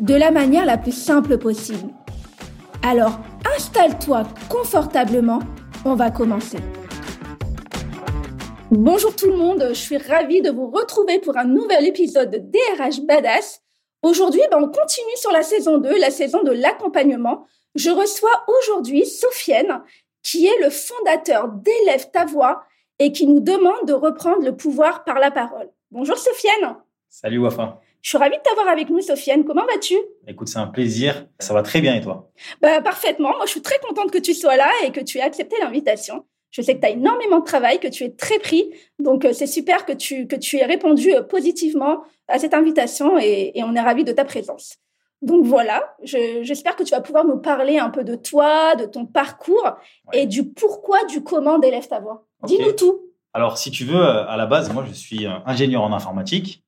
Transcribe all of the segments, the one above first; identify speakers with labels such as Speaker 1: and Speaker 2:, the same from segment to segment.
Speaker 1: de la manière la plus simple possible. Alors, installe-toi confortablement, on va commencer. Bonjour tout le monde, je suis ravie de vous retrouver pour un nouvel épisode de DRH Badass. Aujourd'hui, ben, on continue sur la saison 2, la saison de l'accompagnement. Je reçois aujourd'hui Sofiane, qui est le fondateur d'Élève ta voix et qui nous demande de reprendre le pouvoir par la parole. Bonjour Sofiane.
Speaker 2: Salut Wafa.
Speaker 1: Je suis ravie de t'avoir avec nous, Sofiane. Comment vas-tu?
Speaker 2: Écoute, c'est un plaisir. Ça va très bien et toi?
Speaker 1: Bah, Parfaitement. Moi, je suis très contente que tu sois là et que tu aies accepté l'invitation. Je sais que tu as énormément de travail, que tu es très pris. Donc, euh, c'est super que tu, que tu aies répondu euh, positivement à cette invitation et, on est ravis de ta présence. Donc voilà, j'espère que tu vas pouvoir nous parler un peu de toi, de ton parcours et du pourquoi, du comment d'élève ta voix. Dis-nous tout.
Speaker 2: Alors, si tu veux, euh, à la base, moi, je suis ingénieur en informatique.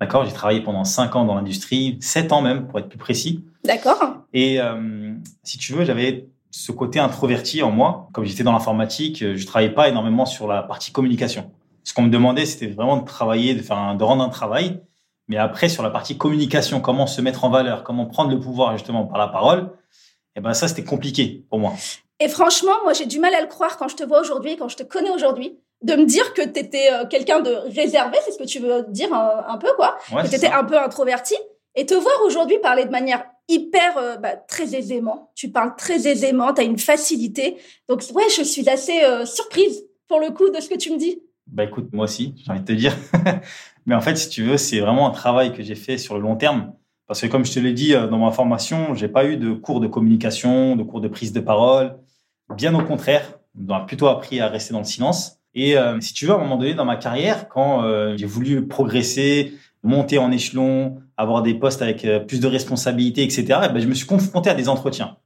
Speaker 2: D'accord J'ai travaillé pendant 5 ans dans l'industrie, 7 ans même, pour être plus précis.
Speaker 1: D'accord.
Speaker 2: Et euh, si tu veux, j'avais ce côté introverti en moi. Comme j'étais dans l'informatique, euh, je travaillais pas énormément sur la partie communication. Ce qu'on me demandait, c'était vraiment de travailler, de faire un, de rendre un travail. Mais après, sur la partie communication, comment se mettre en valeur, comment prendre le pouvoir justement par la parole, eh ben ça, c'était compliqué pour moi.
Speaker 1: Et franchement, moi, j'ai du mal à le croire quand je te vois aujourd'hui, quand je te connais aujourd'hui de me dire que tu étais euh, quelqu'un de réservé, c'est ce que tu veux dire un, peu, quoi. que tu étais un peu introverti. Et te voir aujourd'hui parler de manière hyper, euh, bah, très aisément. Tu parles très aisément, tu as une facilité. Donc, ouais, je suis assez euh, surprise, pour le coup, de ce que tu me dis.
Speaker 2: Bah écoute, moi aussi, j'ai envie de te dire. Mais en fait, si tu veux, c'est vraiment un travail que j'ai fait sur le long terme. Parce que comme je te l'ai dit dans ma formation, j'ai pas eu de cours de communication, de cours de prise de parole. Bien au contraire, on a plutôt appris à rester dans le silence. Et euh, si tu veux, à un moment donné dans ma carrière, quand euh, j'ai voulu progresser, monter en échelon, avoir des postes avec euh, plus de responsabilités, etc., eh ben, je me suis confronté à des entretiens.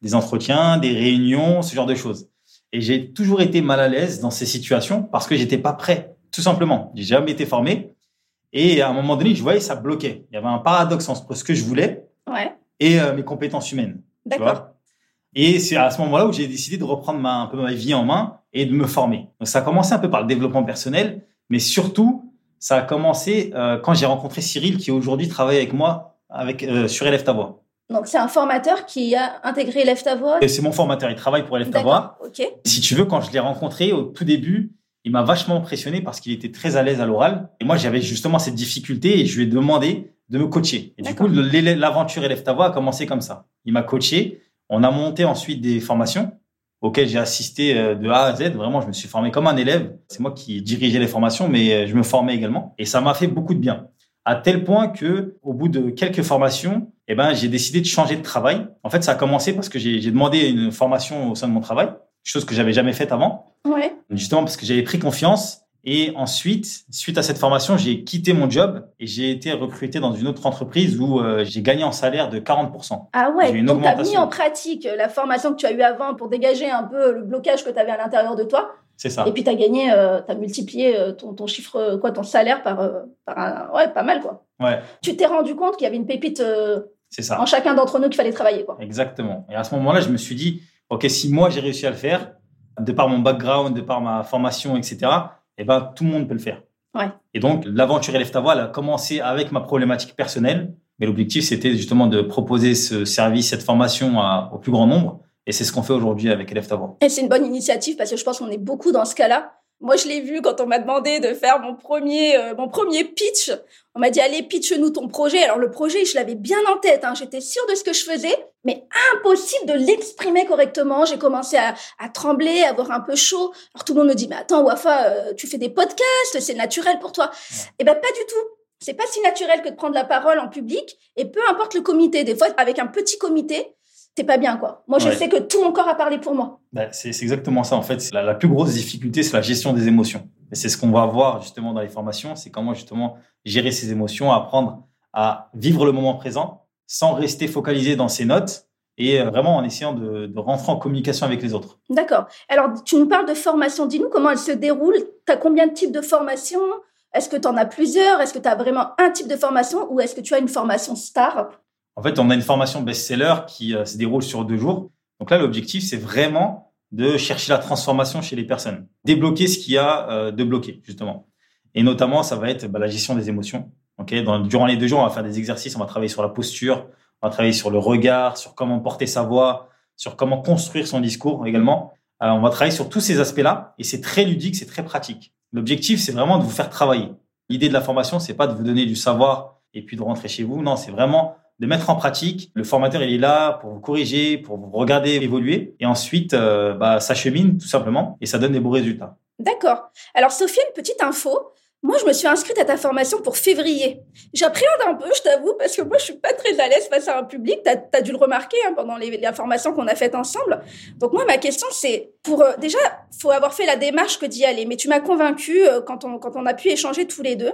Speaker 2: Des entretiens, des réunions, ce genre de choses. Et j'ai toujours été mal à l'aise dans ces situations parce que j'étais pas prêt, tout simplement. J'ai jamais été formé. Et à un moment donné, je voyais ça bloquait. Il y avait un paradoxe entre ce que je voulais et mes compétences humaines.
Speaker 1: D'accord.
Speaker 2: Et c'est à ce moment-là où j'ai décidé de reprendre ma, un peu ma vie en main et de me former. Donc ça a commencé un peu par le développement personnel, mais surtout, ça a commencé euh, quand j'ai rencontré Cyril, qui aujourd'hui travaille avec moi avec, euh, sur Élève ta voix.
Speaker 1: Donc c'est un formateur qui a intégré Élève ta voix
Speaker 2: C'est mon formateur, il travaille pour Élève ta voix. Si tu veux, quand je l'ai rencontré au tout début, il m'a vachement impressionné parce qu'il était très à l'aise à l'oral. Et moi, j'avais justement cette difficulté et je lui ai demandé de me coacher. Et du coup, l'aventure Élève ta voix a commencé comme ça. Il m'a coaché on a monté ensuite des formations auxquelles j'ai assisté euh, de A à Z. Vraiment, je me suis formé comme un élève. C'est moi qui dirigeais les formations, mais euh, je me formais également. Et ça m'a fait beaucoup de bien. À tel point que, au bout de quelques formations, eh ben, j'ai décidé de changer de travail. En fait, ça a commencé parce que j'ai demandé une formation au sein de mon travail, chose que j'avais jamais faite avant.
Speaker 1: Ouais.
Speaker 2: Justement parce que j'avais pris confiance et ensuite, suite à cette formation, j'ai quitté mon job et j'ai été recruté dans une autre entreprise où euh, j'ai gagné en salaire de 40%.
Speaker 1: Ah ouais, donc tu as mis en pratique la formation que tu as eue avant pour dégager un peu le blocage que tu avais à l'intérieur de toi.
Speaker 2: C'est ça.
Speaker 1: Et puis tu as gagné, euh, tu as multiplié euh, ton, ton, chiffre, quoi, ton salaire par, par un, ouais, pas mal quoi.
Speaker 2: Ouais.
Speaker 1: Tu t'es rendu compte qu'il y avait une pépite
Speaker 2: ça.
Speaker 1: en chacun d'entre nous qu'il fallait travailler quoi.
Speaker 2: Exactement. Et à ce moment-là, je me suis dit, ok, si moi j'ai réussi à le faire, de par mon background, de par ma formation, etc eh ben, tout le monde peut le faire.
Speaker 1: Ouais.
Speaker 2: Et donc, l'aventure Élève ta voix, elle a commencé avec ma problématique personnelle. Mais l'objectif, c'était justement de proposer ce service, cette formation au plus grand nombre. Et c'est ce qu'on fait aujourd'hui avec Élève ta voix.
Speaker 1: Et c'est une bonne initiative parce que je pense qu'on est beaucoup dans ce cas-là. Moi, je l'ai vu quand on m'a demandé de faire mon premier, euh, mon premier pitch. On m'a dit, allez, pitch-nous ton projet. Alors, le projet, je l'avais bien en tête. Hein. J'étais sûre de ce que je faisais, mais impossible de l'exprimer correctement. J'ai commencé à, à, trembler, à avoir un peu chaud. Alors, tout le monde me dit, mais attends, Wafa, euh, tu fais des podcasts, c'est naturel pour toi. Eh ben, pas du tout. C'est pas si naturel que de prendre la parole en public. Et peu importe le comité. Des fois, avec un petit comité, t'es pas bien, quoi. Moi, je sais que tout mon corps a parlé pour moi.
Speaker 2: Bah, c'est exactement ça, en fait. La, la plus grosse difficulté, c'est la gestion des émotions. Et c'est ce qu'on va voir, justement, dans les formations. C'est comment, justement, gérer ses émotions, apprendre à vivre le moment présent sans rester focalisé dans ses notes et euh, vraiment en essayant de, rentrer en communication avec les autres.
Speaker 1: D'accord. Alors, tu nous parles de formation. Dis-nous comment elle se déroule. Tu as combien de types de formation Est-ce que tu en as plusieurs? Est-ce que tu as vraiment un type de formation? Ou est-ce que tu as une formation star?
Speaker 2: En fait, on a une formation best-seller qui euh, se déroule sur deux jours. Donc là, l'objectif, c'est vraiment de chercher la transformation chez les personnes, débloquer ce qu'il y a euh, de bloqué, justement. Et notamment, ça va être bah, la gestion des émotions. Okay durant les deux jours, on va faire des exercices, on va travailler sur la posture, on va travailler sur le regard, sur comment porter sa voix, sur comment construire son discours également. Euh, on va travailler sur tous ces aspects-là et c'est très ludique, c'est très pratique. L'objectif, c'est vraiment de vous faire travailler. L'idée de la formation, c'est pas de vous donner du savoir et puis de rentrer chez vous. Non, c'est vraiment de mettre en pratique. Le formateur, il est là pour vous corriger, pour vous regarder évoluer et ensuite, euh, bah, ça chemine tout simplement et ça donne des beaux résultats.
Speaker 1: D'accord. Alors, Sophie, une petite info. Moi, je me suis inscrite à ta formation pour février. J'appréhende un peu, je t'avoue, parce que moi, je suis pas très à l'aise face à un public. Tu as, dû le remarquer hein, pendant les, formations qu'on a faites ensemble. Donc moi, ma question, c'est pour euh, déjà, faut avoir fait la démarche que d'y aller. Mais tu m'as convaincue euh, quand on quand on a pu échanger tous les deux.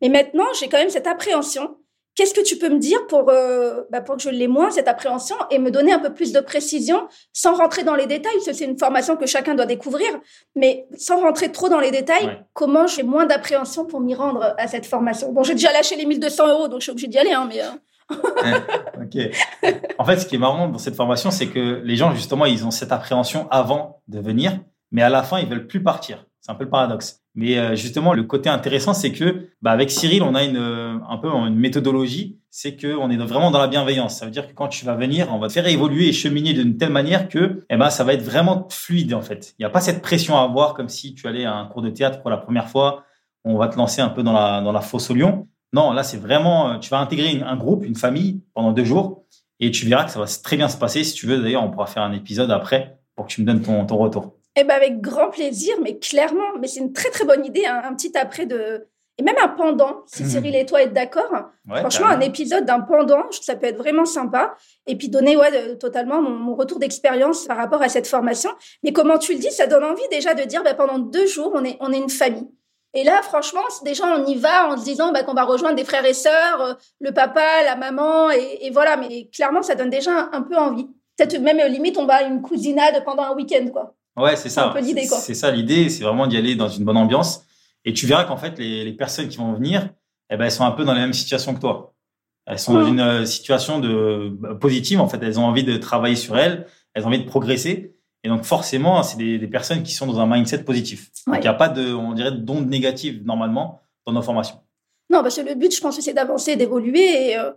Speaker 1: Mais maintenant, j'ai quand même cette appréhension Qu'est-ce que tu peux me dire pour, euh, bah pour que je l'ai moins, cette appréhension, et me donner un peu plus de précision, sans rentrer dans les détails, c'est une formation que chacun doit découvrir, mais sans rentrer trop dans les détails, comment j'ai moins d'appréhension pour m'y rendre à cette formation? Bon, j'ai déjà lâché les 1200 euros, donc je suis obligée d'y aller, hein, mais...
Speaker 2: Euh. ok. En fait, ce qui est marrant dans cette formation, c'est que les gens, justement, ils ont cette appréhension avant de venir, mais à la fin, ils veulent plus partir. C'est un peu le paradoxe. Mais euh, justement, le côté intéressant, c'est que bah, avec Cyril, on a une, euh, un peu une méthodologie, c'est qu'on est vraiment dans la bienveillance. Ça veut dire que quand tu vas venir, on va te faire évoluer et cheminer d'une telle manière que eh ben, ça va être vraiment fluide en fait. Il n'y a pas cette pression à avoir comme si tu allais à un cours de théâtre pour la première fois, on va te lancer un peu dans la, dans fosse au lion. Non, là, c'est vraiment, euh, tu vas intégrer un groupe, une famille pendant deux jours et tu verras que ça va très bien se passer. Si tu veux, d'ailleurs, on pourra faire un épisode après pour que tu me donnes ton retour.
Speaker 1: Eh ben avec grand plaisir, mais clairement, mais c'est une très très bonne idée, un, petit après de et même un pendant, si mmh. Cyril et toi êtes d'accord. Franchement, un épisode d'un pendant, ça peut être vraiment sympa. Et puis donner ouais, totalement mon, retour d'expérience par rapport à cette formation. Mais comment tu le dis, ça donne envie déjà de dire, bah, pendant deux jours, on est, on est une famille. Et là, franchement, déjà, on y va en se disant bah, qu'on va rejoindre des frères et sœurs, euh, le papa, la maman, et, et, voilà. Mais clairement, ça donne déjà un, peu envie. Peut-être même limite, on va à une cousinade pendant un week-end, quoi.
Speaker 2: Ouais, c'est ça. C'est ça l'idée, c'est vraiment d'y aller dans une bonne ambiance. Et tu verras qu'en fait, les, les, personnes qui vont venir, eh ben, elles sont un peu dans la même situation que toi. Elles sont dans une euh, situation de bah, positive. En fait, elles ont envie de travailler sur elles, elles ont envie de progresser. Et donc, forcément, c'est des, des, personnes qui sont dans un mindset positif. Donc, il n'y a pas de, on dirait, d'ondes négatives normalement dans nos formations.
Speaker 1: Non, parce que le but, je pense, c'est d'avancer, d'évoluer. Et, euh,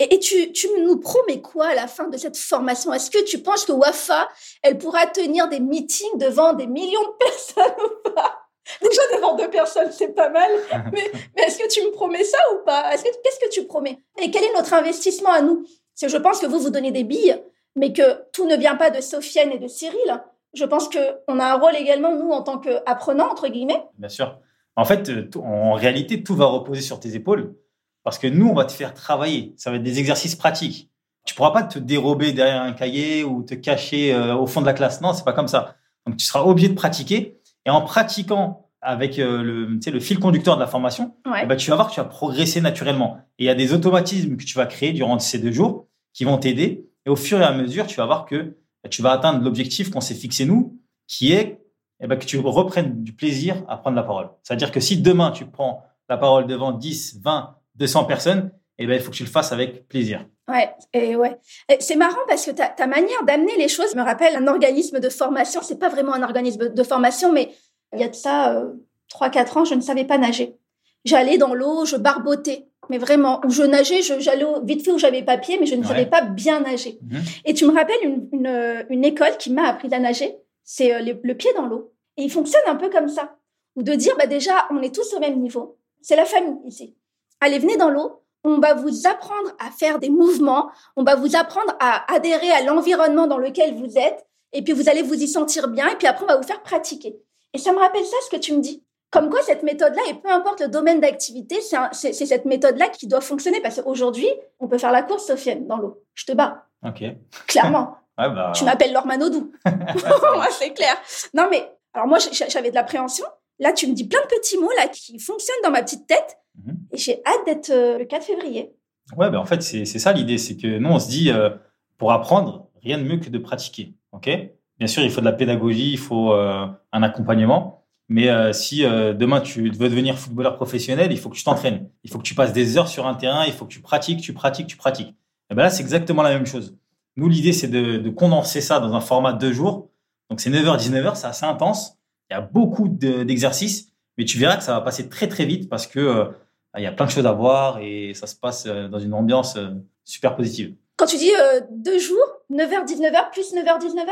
Speaker 1: et, tu, tu nous promets quoi à la fin de cette formation? Est-ce que tu penses que Wafa, elle pourra tenir des meetings devant des millions de personnes ou pas? Déjà devant deux personnes, c'est pas mal. Mais, mais est-ce que tu me promets ça ou pas? Qu'est-ce que tu promets? Et quel est notre investissement à nous? Parce que je pense que vous vous donnez des billes, mais que tout ne vient pas de Sofiane et de Cyril. Je pense qu'on a un rôle également, nous, en tant qu'apprenants, entre guillemets.
Speaker 2: Bien sûr. En fait, en réalité, tout va reposer sur tes épaules. Parce que nous, on va te faire travailler. Ça va être des exercices pratiques. Tu pourras pas te dérober derrière un cahier ou te cacher euh, au fond de la classe. Non, c'est pas comme ça. Donc, tu seras obligé de pratiquer. Et en pratiquant avec euh, le, le fil conducteur de la formation, ben, tu vas voir que tu vas progresser naturellement. Et il y a des automatismes que tu vas créer durant ces deux jours qui vont t'aider. Et au fur et à mesure, tu vas voir que tu vas atteindre l'objectif qu'on s'est fixé nous, qui est eh ben, que tu reprennes du plaisir à prendre la parole. C'est-à-dire que si demain tu prends la parole devant 10, 20, 200 personnes, eh ben, il faut que tu le fasses avec plaisir.
Speaker 1: Ouais, et ouais. C'est marrant parce que ta, ta manière d'amener les choses me rappelle un organisme de formation. C'est pas vraiment un organisme de formation, mais il y a de ça euh, trois, 4 ans, je ne savais pas nager. J'allais dans l'eau, je barbotais, mais vraiment, où je nageais, j'allais vite fait où j'avais papier, mais je ne savais pas bien nager. Mhm. Et tu me rappelles une, une, une école qui m'a appris à nager, c'est euh, le, le, pied dans l'eau. Et il fonctionne un peu comme ça. Ou de dire, bah déjà, on est tous au même niveau. C'est la famille ici allez, venez dans l'eau. On va vous apprendre à faire des mouvements. On va vous apprendre à adhérer à l'environnement dans lequel vous êtes. Et puis, vous allez vous y sentir bien. Et puis après, on va vous faire pratiquer. Et ça me rappelle ça, ce que tu me dis. Comme quoi, cette méthode-là, et peu importe le domaine d'activité, c'est cette méthode-là qui doit fonctionner. Parce qu'aujourd'hui, on peut faire la course, Sofiane, dans l'eau. Je te bats.
Speaker 2: OK.
Speaker 1: Clairement. bah... Tu m'appelles Lormanodou. moi, c'est clair. Non, mais, alors moi, j'avais de l'appréhension. Là, tu me dis plein de petits mots, là, qui fonctionnent dans ma petite tête. Mhm. Et j'ai hâte d'être euh, le 4 février.
Speaker 2: Ouais, ben en fait, c'est ça l'idée. C'est que nous, on se dit, euh, pour apprendre, rien de mieux que de pratiquer. OK? Bien sûr, il faut de la pédagogie, il faut euh, un accompagnement. Mais si demain tu veux devenir footballeur professionnel, il faut que tu t'entraînes. Il faut que tu passes des heures sur un terrain, il faut que tu pratiques, tu pratiques, tu pratiques. Et ben là, c'est exactement la même chose. Nous, l'idée, c'est de, de, condenser ça dans un format de deux jours. Donc, c'est 9h, 19h, c'est assez intense. Il y a beaucoup d'exercices, mais tu verras que ça va passer très, très vite parce que il y a plein de choses à voir et ça se passe euh, dans une ambiance euh, super positive.
Speaker 1: Quand tu dis euh, deux jours, 9h, 19h, plus 9h, 19h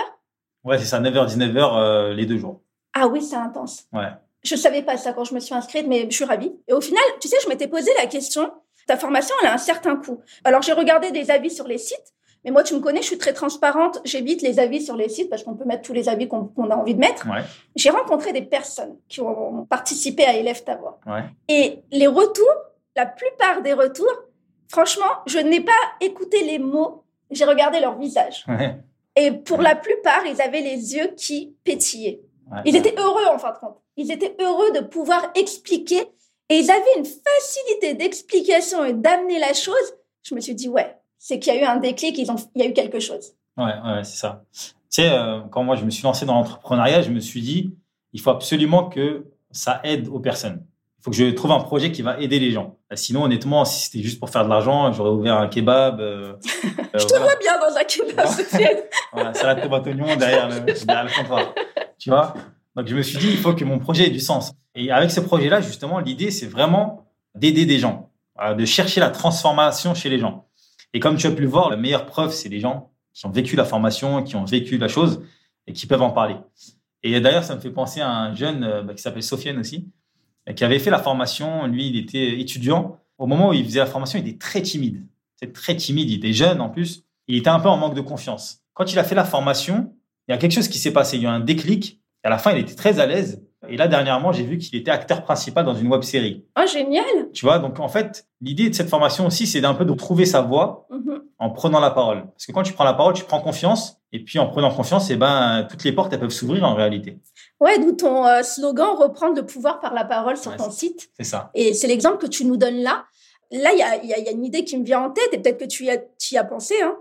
Speaker 2: Ouais, c'est ça, 9h, 19h les deux jours.
Speaker 1: Ah oui, c'est intense.
Speaker 2: Ouais.
Speaker 1: Je savais pas ça quand je me suis inscrite, mais je suis ravie. Et au final, tu sais, je m'étais posé la question, ta formation, elle a un certain coût. Alors j'ai regardé des avis sur les sites mais moi, tu me connais, je suis très transparente. J'évite les avis sur les sites parce qu'on peut mettre tous les avis qu'on a envie de mettre. J'ai rencontré des personnes qui ont participé à Élève ta voix. Et les retours, la plupart des retours, franchement, je n'ai pas écouté les mots, j'ai regardé leur visage. Et pour la plupart, ils avaient les yeux qui pétillaient. Ils étaient heureux en fin de compte. Ils étaient heureux de pouvoir expliquer et ils avaient une facilité d'explication et d'amener la chose. Je me suis dit, ouais, c'est qu'il y a eu un déclic, ils ont, il y a eu quelque chose.
Speaker 2: Ouais, ouais c'est ça. Tu sais, euh, quand moi je me suis lancé dans l'entrepreneuriat, je me suis dit, il faut absolument que ça aide aux personnes. Il faut que je trouve un projet qui va aider les gens. Euh, sinon, honnêtement, si c'était juste pour faire de l'argent, j'aurais ouvert un kebab.
Speaker 1: Euh, je te vois bien dans un kebab,
Speaker 2: voilà, salade tomate oignon derrière le, derrière le comptoir. Tu vois? Donc, je me suis dit, il faut que mon projet ait du sens. Et avec ce projet-là, justement, l'idée, c'est vraiment d'aider des gens, de chercher la transformation chez les gens. Et comme tu as pu le voir, la meilleure preuve, c'est les gens qui ont vécu la formation, qui ont vécu la chose et qui peuvent en parler. Et d'ailleurs, ça me fait penser à un jeune euh, bah, qui s'appelle Sofiane aussi, qui avait fait la formation. Lui, il était étudiant. Au moment où il faisait la formation, il était très timide. C'est très timide. Il était jeune en plus. Il était un peu en manque de confiance. Quand il a fait la formation, il y a quelque chose qui s'est passé. Il y a eu un déclic. À la fin, il était très à l'aise. Et là, dernièrement, j'ai vu qu'il était acteur principal dans une web série.
Speaker 1: Ah, génial
Speaker 2: Tu vois, donc en fait, l'idée de cette formation aussi, c'est d'un peu de trouver sa voix mm-hmm. en prenant la parole. Parce que quand tu prends la parole, tu prends confiance. Et puis en prenant confiance, eh ben, toutes les portes, elles peuvent s'ouvrir en réalité.
Speaker 1: Ouais, d'où ton euh, slogan reprendre le pouvoir par la parole sur ton site.
Speaker 2: C'est ça.
Speaker 1: Et c'est l'exemple que tu nous donnes là. Là, il y a, y a, une idée qui me vient en tête, et peut-être que tu y as, y as pensé. Hein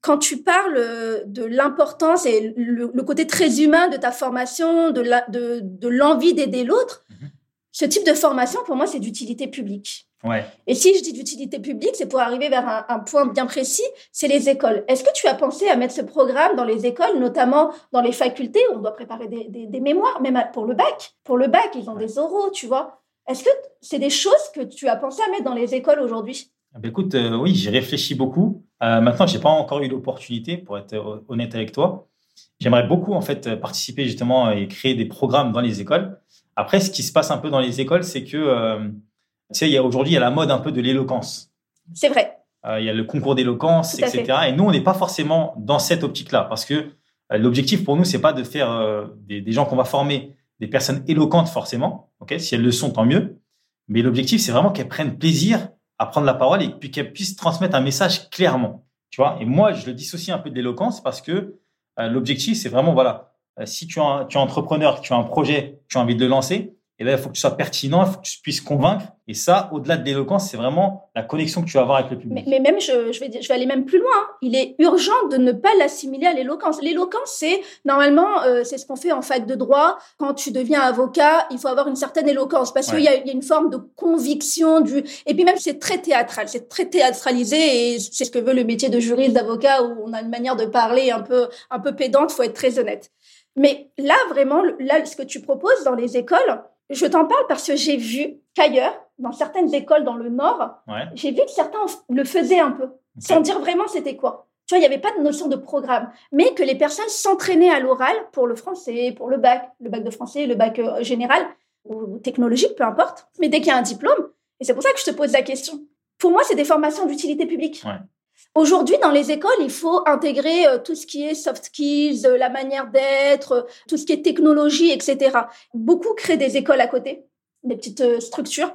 Speaker 1: quand tu parles de l'importance et le, côté très humain de ta formation, de l'envie de, d'aider l'autre, mhm. ce type de formation, pour moi, c'est d'utilité publique.
Speaker 2: Ouais.
Speaker 1: Et si je dis d'utilité publique, c'est pour arriver vers un, point bien précis, c'est les écoles. Est-ce que tu as pensé à mettre ce programme dans les écoles, notamment dans les facultés où on doit préparer des, des mémoires, même pour le bac? Pour le bac, ils ont des oraux, tu vois. Est-ce que c'est des choses que tu as pensé à mettre dans les écoles aujourd'hui?
Speaker 2: Ah ben écoute, euh, oui, j'y réfléchis beaucoup. Euh, maintenant, j'ai pas encore eu l'opportunité, pour être honnête avec toi. J'aimerais beaucoup en fait participer justement et créer des programmes dans les écoles. Après, ce qui se passe un peu dans les écoles, c'est que euh, tu sais, il y a aujourd'hui il y a la mode un peu de l'éloquence.
Speaker 1: C'est vrai.
Speaker 2: Euh, il y a le concours d'éloquence, etc. Et nous, on n'est pas forcément dans cette optique-là, parce que l'objectif pour nous, c'est pas de faire des, des, gens qu'on va former des personnes éloquentes forcément. Ok, si elles le sont, tant mieux. Mais l'objectif, c'est vraiment qu'elles prennent plaisir à prendre la parole et puis qu'elle puisse transmettre un message clairement. Tu vois? Et moi, je le dissocie un peu de l'éloquence parce que euh, l'objectif, c'est vraiment, voilà, euh, si tu es, tu es entrepreneur, tu as un projet, tu as envie de le lancer, et là, il faut que tu sois pertinent, il faut que tu puisses convaincre. Et ça, au-delà de l'éloquence, c'est vraiment la connexion que tu vas avoir avec le public.
Speaker 1: Mais, même, je, je, vais, je vais aller même plus loin. Hein. Il est urgent de ne pas l'assimiler à l'éloquence. L'éloquence, c'est normalement, euh, c'est ce qu'on fait en fac de droit. Quand tu deviens avocat, il faut avoir une certaine éloquence parce qu'il y, y, a une forme de conviction du. Et puis même, c'est très théâtral, c'est très théâtralisé et c'est ce que veut le métier de juriste, d'avocat, où on a une manière de parler un peu, un peu pédante. Faut être très honnête. Mais là, vraiment, là, ce que tu proposes dans les écoles, je t'en parle parce que j'ai vu qu'ailleurs, dans certaines écoles dans le Nord, j'ai vu que certains le faisaient un peu, sans dire vraiment c'était quoi. Tu vois, il n'y avait pas de notion de programme, mais que les personnes s'entraînaient à l'oral pour le français, pour le bac, le bac de français, le bac euh, général ou technologique, peu importe. Mais dès qu'il y a un diplôme, et c'est pour ça que je te pose la question. Pour moi, c'est des formations d'utilité publique. Aujourd'hui, dans les écoles, il faut intégrer euh, tout ce qui est soft skills, euh, la manière d'être, euh, tout ce qui est technologie, etc. Beaucoup créent des écoles à côté, des petites structures.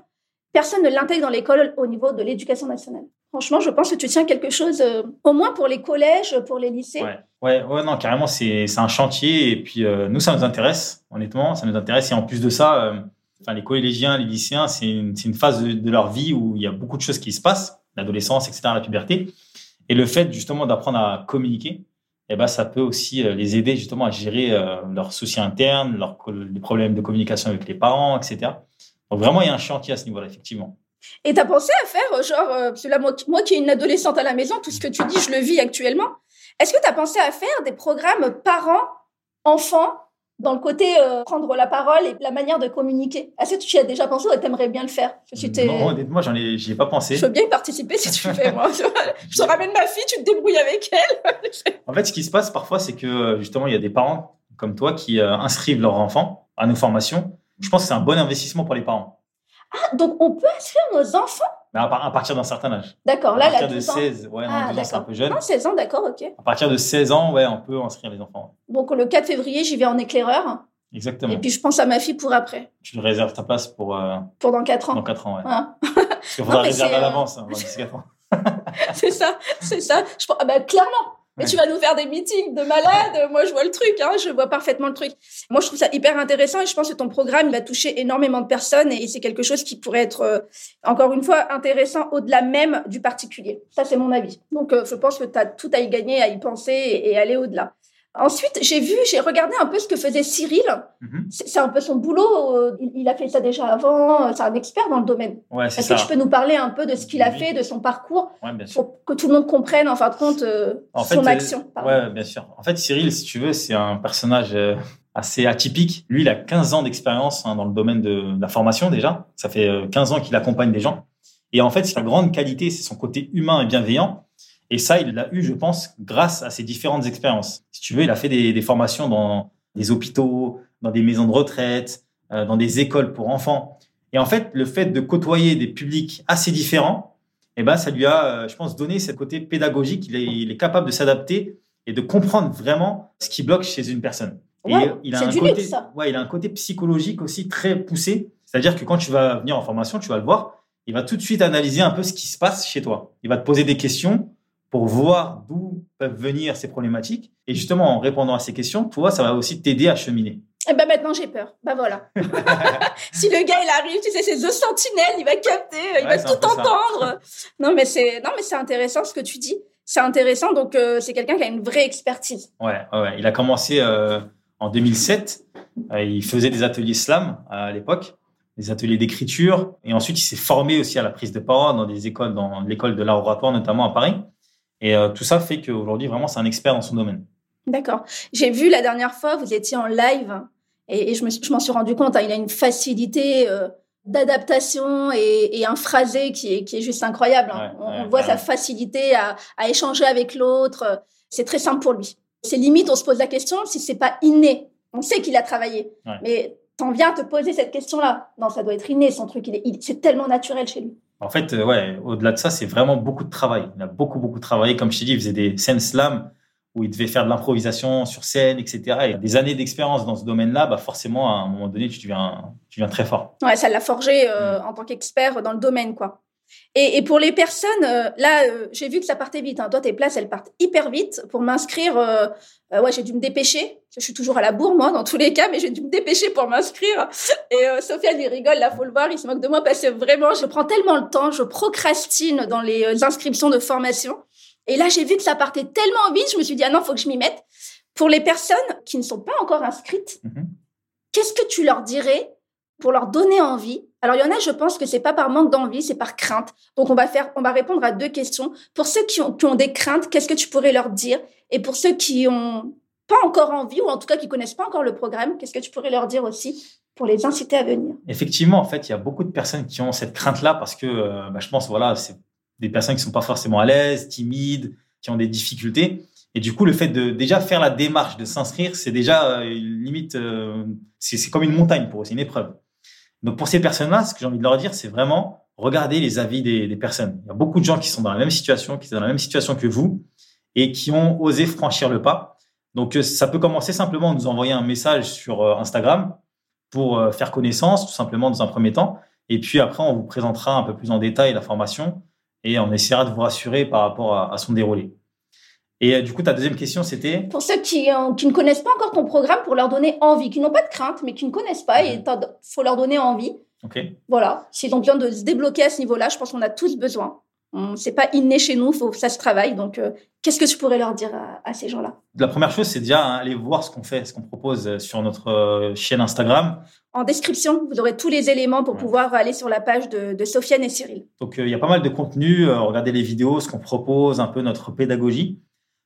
Speaker 1: Personne ne l'intègre dans l'école au niveau de l'éducation nationale. Franchement, je pense que tu tiens quelque chose, au moins pour les collèges, pour les lycées.
Speaker 2: Ouais, ouais, non, carrément, c'est un chantier. Et puis, nous, ça nous intéresse, honnêtement, ça nous intéresse. Et en plus de ça, les collégiens, les lycéens, c'est une, une, phase de, leur vie où il y a beaucoup de choses qui se passent l'adolescence, etc., la puberté. Et le fait justement d'apprendre à communiquer, eh ben, ça peut aussi euh, les aider justement à gérer euh, leurs soucis internes, leurs, les problèmes de communication avec les parents, etc. Donc vraiment, il y a un chantier à ce niveau-là, effectivement.
Speaker 1: Et tu as pensé à faire, genre, euh, parce que là, moi, qui ai une adolescente à la maison, tout ce que tu dis, je le vis actuellement. Est-ce que tu as pensé à faire des programmes parents-enfants dans le côté euh, prendre la parole et la manière de communiquer. Est-ce que tu y as déjà pensé ou t'aimerais bien le faire?
Speaker 2: Non, honnêtement, j'en ai, j'y ai pas pensé.
Speaker 1: Je veux bien y participer si tu fais. Moi, je te ramène ma fille, tu te débrouilles avec elle.
Speaker 2: en fait, ce qui se passe parfois, c'est que justement, il y a des parents comme toi qui euh, inscrivent leurs enfants à nos formations. Je pense que c'est un bon investissement pour les parents.
Speaker 1: Ah, donc on peut inscrire nos enfants
Speaker 2: à, partir d'un certain âge.
Speaker 1: D'accord, là,
Speaker 2: à partir de 16, ouais, ah, c'est un peu jeune.
Speaker 1: Non, 16 ans, d'accord, ok.
Speaker 2: À partir de 16 ans, ouais, on peut inscrire les enfants.
Speaker 1: Donc le 4 février, j'y vais en éclaireur.
Speaker 2: Exactement.
Speaker 1: Et puis je pense à ma fille pour après.
Speaker 2: Tu réserves ta place pour. Euh,
Speaker 1: pour dans 4 ans.
Speaker 2: Dans 4 ans, ouais. Parce qu'il faudra réserver à l'avance, hein,
Speaker 1: c'est ça, c'est ça. Je, ah bah, clairement, mais tu vas nous faire des meetings de malades. Moi, je vois le truc, hein, je vois parfaitement le truc. Moi, je trouve ça hyper intéressant et je pense que ton programme va toucher énormément de personnes et c'est quelque chose qui pourrait être, euh, encore une fois, intéressant au-delà même du particulier. Ça, c'est mon avis. Donc, euh, je pense que tu as tout à y gagner, à y penser et aller au-delà. Ensuite, j'ai vu, j'ai regardé un peu ce que faisait Cyril. Mhm. C'est un peu son boulot. Euh, il, a fait ça déjà avant. C'est un expert dans le domaine.
Speaker 2: Ouais,
Speaker 1: Est-ce que tu peux nous parler un peu de ce qu'il a fait, de son parcours, pour que tout le monde comprenne en fin de compte euh, son action
Speaker 2: Oui, bien sûr. En fait, Cyril, si tu veux, c'est un personnage euh, assez atypique. Lui, il a 15 ans d'expérience hein, dans le domaine de, la formation déjà. Ça fait 15 ans qu'il accompagne des gens. Et en fait, sa grande qualité, c'est son côté humain et bienveillant. Et ça, il l'a eu, je pense, grâce à ses différentes expériences. Si tu veux, il a fait des, formations dans des hôpitaux, dans des maisons de retraite, euh, dans des écoles pour enfants. Et en fait, le fait de côtoyer des publics assez différents, eh ben, ça lui a, euh, je pense, donné ce côté pédagogique. Il est, il est capable de s'adapter et de comprendre vraiment ce qui bloque chez une personne.
Speaker 1: et il a un
Speaker 2: côté, ouais, il a un côté psychologique aussi très poussé. C'est-à-dire que quand tu vas venir en formation, tu vas le voir, il va tout de suite analyser un peu ce qui se passe chez toi. Il va te poser des questions pour voir d'où peuvent venir ces problématiques. Et justement, en répondant à ces questions, toi, ça va aussi t'aider à cheminer.
Speaker 1: Et eh ben maintenant j'ai peur. Bah voilà. si le gars il arrive, tu sais, c'est The Sentinelle, il va capter, il va tout entendre. Non mais c'est non mais c'est intéressant ce que tu dis. C'est intéressant donc euh, c'est quelqu'un qui a une vraie expertise.
Speaker 2: Ouais, ouais. Il a commencé euh, en 2007. Euh, il faisait des ateliers slam à l'époque, des ateliers d'écriture, et ensuite il s'est formé aussi à la prise de parole dans des écoles, dans l'école de l'art oratoire notamment à Paris. Et euh, tout ça fait qu'aujourd'hui, vraiment, c'est un expert dans son domaine.
Speaker 1: D'accord. J'ai vu la dernière fois, vous étiez en live et, je, je m'en suis rendu compte, hein, il a une facilité euh, d'adaptation et, un phrasé qui est, qui est juste incroyable. Hein. on, voit sa facilité à, à échanger avec l'autre. C'est très simple pour lui. C'est limite, on se pose la question si c'est pas inné. On sait qu'il a travaillé, mais t'en viens à te poser cette question-là. Non, ça doit être inné, son truc. Il est, c'est tellement naturel chez lui.
Speaker 2: En fait, euh, ouais, au-delà de ça, c'est vraiment beaucoup de travail. Il a beaucoup, beaucoup travaillé. Comme je t'ai dit, il faisait des scènes slam où il devait faire de l'improvisation sur scène, etc. Et des années d'expérience dans ce domaine-là, bah forcément, à un moment donné, tu deviens, tu deviens très fort.
Speaker 1: Ouais, ça l'a forgé euh, mm. en tant qu'expert dans le domaine, quoi. Et, et, pour les personnes, euh, là, euh, j'ai vu que ça partait vite. Hein. Toi, tes places, elles partent hyper vite. Pour m'inscrire, euh, ouais, j'ai dû me dépêcher. Je suis toujours à la bourre, moi, dans tous les cas, mais j'ai dû me dépêcher pour m'inscrire. Et Sophia, lui rigole, là, faut le voir, il se moque de moi parce que vraiment, je prends tellement le temps, je procrastine dans les inscriptions de formation. Et là, j'ai vu que ça partait tellement vite, je me suis dit, ah non, faut que je m'y mette. Pour les personnes qui ne sont pas encore inscrites, mm-hmm. qu'est-ce que tu leur dirais pour leur donner envie. Alors il y en a, je pense que c'est pas par manque d'envie, c'est par crainte. Donc on va faire, on va répondre à deux questions. Pour ceux qui ont, qui ont des craintes, qu'est-ce que tu pourrais leur dire? Et pour ceux qui ont pas encore envie ou en tout cas qui connaissent pas encore le programme, qu'est-ce que tu pourrais leur dire aussi pour les inciter à venir?
Speaker 2: Effectivement, en fait, il y a beaucoup de personnes qui ont cette crainte-là parce que euh, bah, je pense voilà, c'est des personnes qui sont pas forcément à l'aise, timides, qui ont des difficultés. Et du coup, le fait de déjà faire la démarche de s'inscrire, c'est déjà euh, limite, euh, c'est comme une montagne pour eux, c'est une épreuve. Donc pour ces personnes-là, ce que j'ai envie de leur dire, c'est vraiment regarder les avis des, personnes. Il y a beaucoup de gens qui sont dans la même situation, qui sont dans la même situation que vous et qui ont osé franchir le pas. Donc euh, ça peut commencer simplement en nous envoyer un message sur euh, Instagram pour euh, faire connaissance, tout simplement dans un premier temps. Et puis après, on vous présentera un peu plus en détail la formation et on essaiera de vous rassurer par rapport à son déroulé. Et euh, du coup, ta deuxième question, c'était?
Speaker 1: Pour ceux qui, euh, qui ne connaissent pas encore ton programme, pour leur donner envie, qui n'ont pas de crainte, mais qui ne connaissent pas, il faut leur donner envie.
Speaker 2: Ok.
Speaker 1: Voilà. S'ils ont besoin de se débloquer à ce niveau-là, je pense qu'on a tous besoin. C'est pas inné chez nous, faut, ça se travaille. Donc, euh, qu'est-ce que je pourrais leur dire à, ces gens-là?
Speaker 2: La première chose, c'est déjà hein, aller voir ce qu'on fait, ce qu'on propose sur notre euh, chaîne Instagram.
Speaker 1: En description, vous aurez tous les éléments pour pouvoir aller sur la page de, de Sofiane et Cyril.
Speaker 2: Donc, il y a pas mal de contenu. regardez les vidéos, ce qu'on propose, un peu notre pédagogie.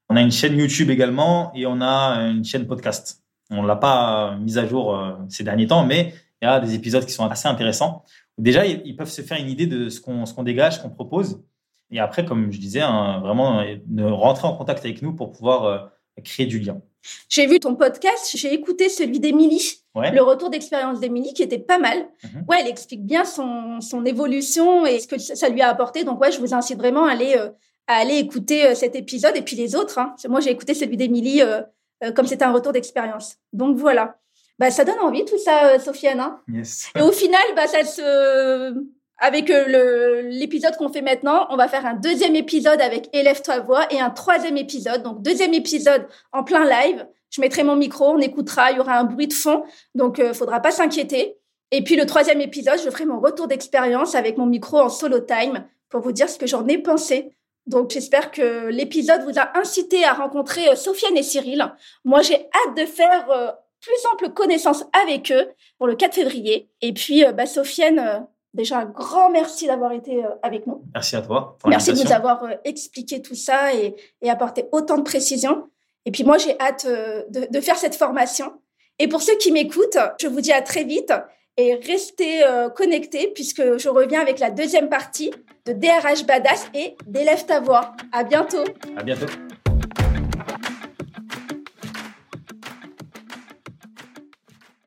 Speaker 2: On a une chaîne YouTube également et on a une chaîne podcast. On l'a pas mise à jour ces derniers temps, mais il y a des épisodes qui sont assez intéressants. Déjà, ils peuvent se faire une idée de ce qu'on dégage, ce qu'on propose. Et après, comme je disais, hein, vraiment de rentrer en contact avec nous pour pouvoir euh, créer du lien.
Speaker 1: J'ai vu ton podcast, j'ai écouté celui d'Émilie, le retour d'expérience d'Émilie, qui était pas mal. Mhm. Ouais, elle explique bien son, son évolution et ce que ça lui a apporté. Donc ouais, je vous incite vraiment à aller, euh, à aller écouter euh, cet épisode et puis les autres. Hein. Moi, j'ai écouté celui d'Émilie comme c'était un retour d'expérience. Donc voilà. Bah, ça donne envie tout ça, Sofiane. Hein
Speaker 2: yes.
Speaker 1: Et au final, bah, ça se avec euh, l'épisode qu'on fait maintenant, on va faire un deuxième épisode avec Élève toi voix et un troisième épisode. Donc deuxième épisode en plein live. Je mettrai mon micro, on écoutera, il y aura un bruit de fond, donc euh, faudra pas s'inquiéter. Et puis le troisième épisode, je ferai mon retour d'expérience avec mon micro en solo time pour vous dire ce que j'en ai pensé. Donc j'espère que l'épisode vous a incité à rencontrer euh, Sofiane et Cyril. Moi j'ai hâte de faire euh, plus ample connaissance avec eux pour le 4 février. Et puis bah, Sofiane Déjà, un grand merci d'avoir été euh, avec nous.
Speaker 2: Merci à toi.
Speaker 1: merci de nous avoir euh, expliqué tout ça et, et apporté autant de précision. Et puis moi, j'ai hâte euh, de, de, faire cette formation. Et pour ceux qui m'écoutent, je vous dis à très vite et restez connectés puisque je reviens avec la deuxième partie de DRH Badass et d'élève ta voix. À bientôt.
Speaker 2: À bientôt.